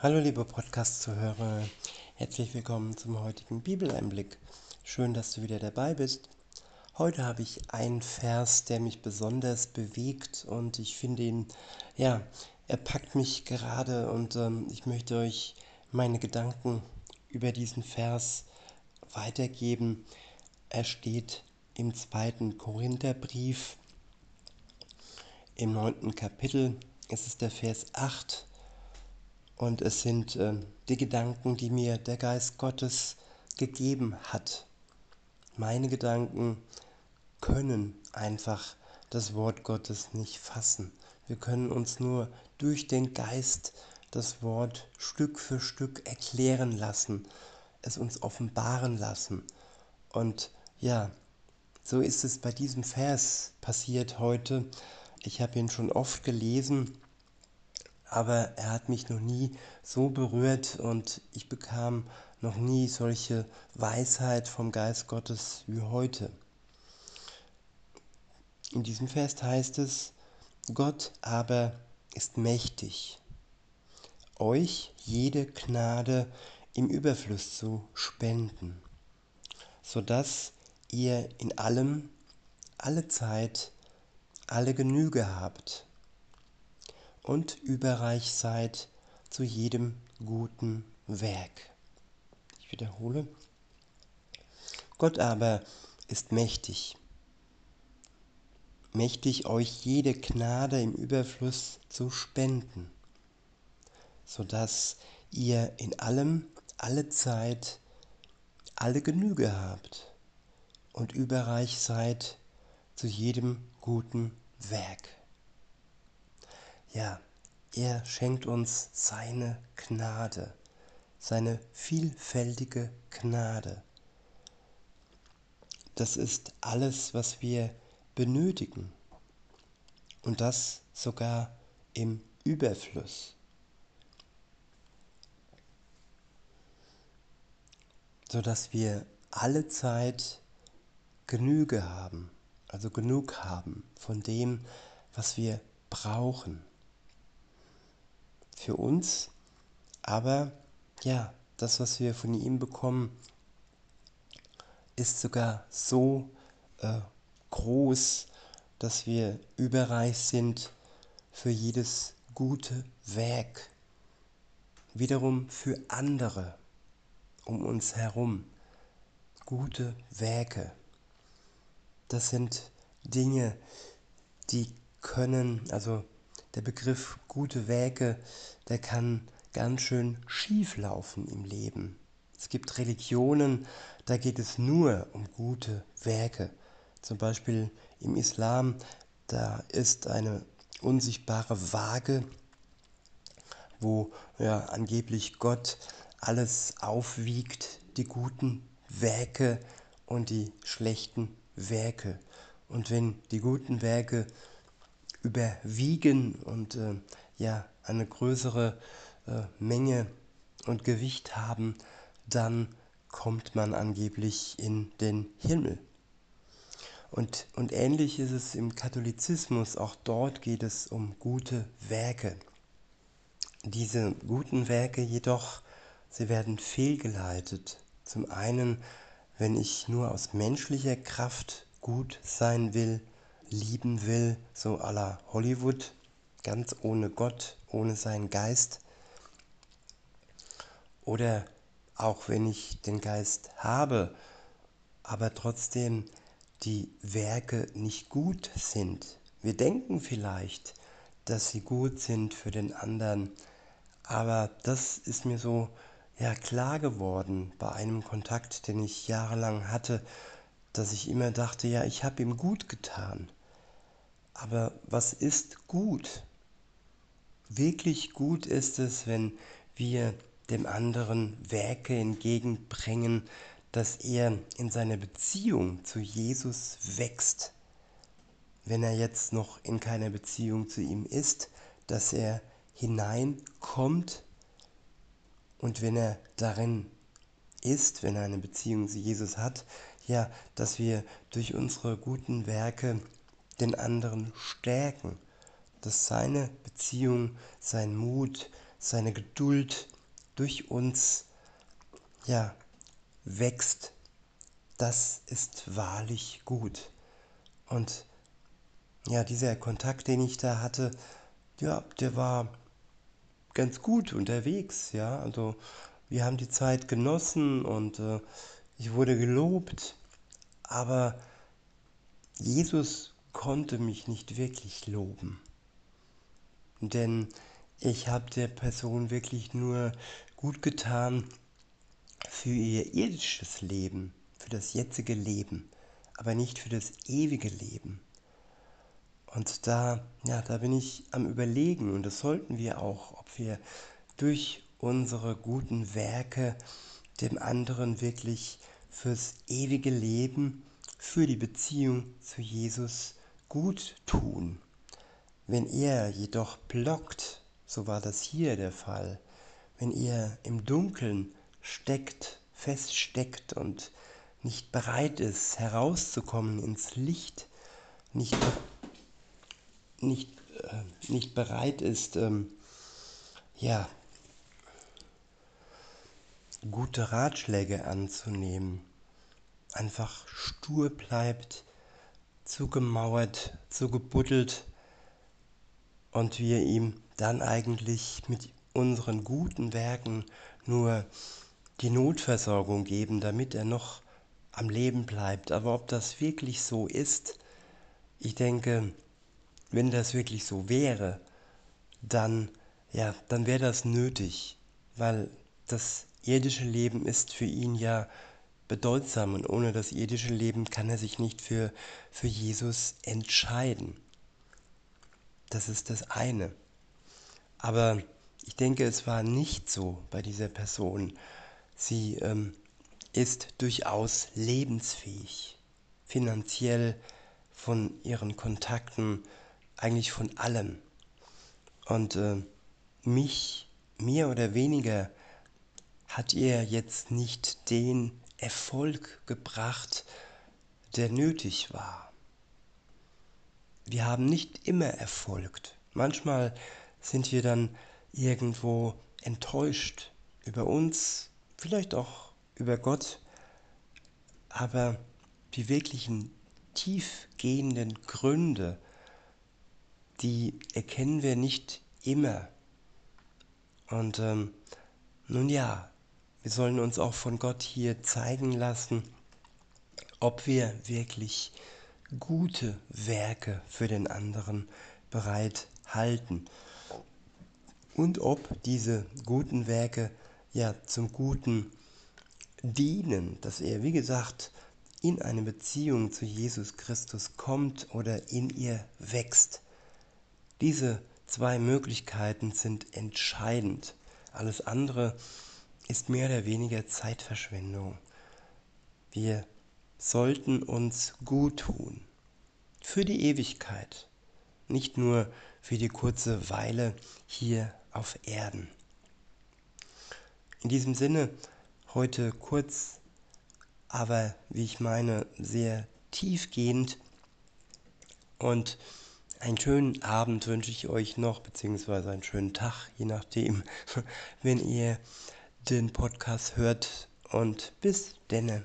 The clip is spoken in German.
Hallo liebe Podcast-Zuhörer, herzlich willkommen zum heutigen Bibeleinblick. Schön, dass du wieder dabei bist. Heute habe ich einen Vers, der mich besonders bewegt und ich finde ihn, ja, er packt mich gerade und ähm, ich möchte euch meine Gedanken über diesen Vers weitergeben. Er steht im zweiten Korintherbrief im neunten Kapitel. Es ist der Vers 8 und es sind äh, die Gedanken, die mir der Geist Gottes gegeben hat. Meine Gedanken können einfach das Wort Gottes nicht fassen. Wir können uns nur durch den Geist das Wort Stück für Stück erklären lassen, es uns offenbaren lassen. Und ja, so ist es bei diesem Vers passiert heute. Ich habe ihn schon oft gelesen aber er hat mich noch nie so berührt und ich bekam noch nie solche Weisheit vom Geist Gottes wie heute. In diesem Vers heißt es, Gott aber ist mächtig, euch jede Gnade im Überfluss zu spenden, so dass ihr in allem, alle Zeit, alle Genüge habt und überreich seid zu jedem guten Werk. Ich wiederhole. Gott aber ist mächtig, mächtig euch jede Gnade im Überfluss zu spenden, so dass ihr in allem, alle Zeit, alle Genüge habt und überreich seid zu jedem guten Werk. Ja, er schenkt uns seine Gnade, seine vielfältige Gnade. Das ist alles, was wir benötigen. Und das sogar im Überfluss. Sodass wir alle Zeit Genüge haben, also genug haben von dem, was wir brauchen für uns, aber ja, das, was wir von ihm bekommen, ist sogar so äh, groß, dass wir überreich sind für jedes gute Werk. Wiederum für andere um uns herum. Gute Werke. Das sind Dinge, die können, also der Begriff gute Werke, der kann ganz schön schief laufen im Leben. Es gibt Religionen, da geht es nur um gute Werke. Zum Beispiel im Islam, da ist eine unsichtbare Waage, wo ja, angeblich Gott alles aufwiegt, die guten Werke und die schlechten Werke. Und wenn die guten Werke überwiegen und äh, ja eine größere äh, Menge und Gewicht haben, dann kommt man angeblich in den Himmel. Und, und ähnlich ist es im Katholizismus, auch dort geht es um gute Werke. Diese guten Werke jedoch, sie werden fehlgeleitet. Zum einen, wenn ich nur aus menschlicher Kraft gut sein will, lieben will, so à la Hollywood, ganz ohne Gott, ohne seinen Geist. Oder auch wenn ich den Geist habe, aber trotzdem die Werke nicht gut sind. Wir denken vielleicht, dass sie gut sind für den anderen, aber das ist mir so ja klar geworden bei einem Kontakt, den ich jahrelang hatte, dass ich immer dachte, ja, ich habe ihm gut getan. Aber was ist gut? Wirklich gut ist es, wenn wir dem anderen Werke entgegenbringen, dass er in seiner Beziehung zu Jesus wächst. Wenn er jetzt noch in keiner Beziehung zu ihm ist, dass er hineinkommt und wenn er darin ist, wenn er eine Beziehung zu Jesus hat, ja, dass wir durch unsere guten Werke den anderen stärken, dass seine Beziehung, sein Mut, seine Geduld durch uns ja wächst, das ist wahrlich gut. Und ja, dieser Kontakt, den ich da hatte, ja, der war ganz gut unterwegs, ja. Also wir haben die Zeit genossen und äh, ich wurde gelobt, aber Jesus konnte mich nicht wirklich loben. Denn ich habe der Person wirklich nur gut getan für ihr irdisches Leben, für das jetzige Leben, aber nicht für das ewige Leben. Und da, ja, da bin ich am Überlegen und das sollten wir auch, ob wir durch unsere guten Werke dem anderen wirklich fürs ewige Leben, für die Beziehung zu Jesus gut tun. Wenn er jedoch blockt, so war das hier der Fall, wenn er im Dunkeln steckt, feststeckt und nicht bereit ist, herauszukommen ins Licht, nicht nicht, äh, nicht bereit ist, ähm, ja, gute Ratschläge anzunehmen, einfach stur bleibt, zugemauert, zugebuddelt und wir ihm dann eigentlich mit unseren guten Werken nur die Notversorgung geben, damit er noch am Leben bleibt. Aber ob das wirklich so ist, ich denke, wenn das wirklich so wäre, dann, ja, dann wäre das nötig, weil das irdische Leben ist für ihn ja bedeutsam und ohne das irdische Leben kann er sich nicht für, für Jesus entscheiden. Das ist das eine. Aber ich denke, es war nicht so bei dieser Person. Sie ähm, ist durchaus lebensfähig, finanziell von ihren Kontakten eigentlich von allem. Und äh, mich mehr oder weniger hat er jetzt nicht den Erfolg gebracht, der nötig war. Wir haben nicht immer erfolgt. Manchmal sind wir dann irgendwo enttäuscht über uns, vielleicht auch über Gott, aber die wirklichen tiefgehenden Gründe, die erkennen wir nicht immer. Und ähm, nun ja, wir sollen uns auch von Gott hier zeigen lassen, ob wir wirklich gute Werke für den anderen bereit halten und ob diese guten Werke ja zum Guten dienen, dass er, wie gesagt, in eine Beziehung zu Jesus Christus kommt oder in ihr wächst. Diese zwei Möglichkeiten sind entscheidend. Alles andere ist mehr oder weniger Zeitverschwendung. Wir sollten uns gut tun. Für die Ewigkeit. Nicht nur für die kurze Weile hier auf Erden. In diesem Sinne heute kurz, aber wie ich meine, sehr tiefgehend und einen schönen Abend wünsche ich euch noch, beziehungsweise einen schönen Tag, je nachdem, wenn ihr den Podcast hört. Und bis denne.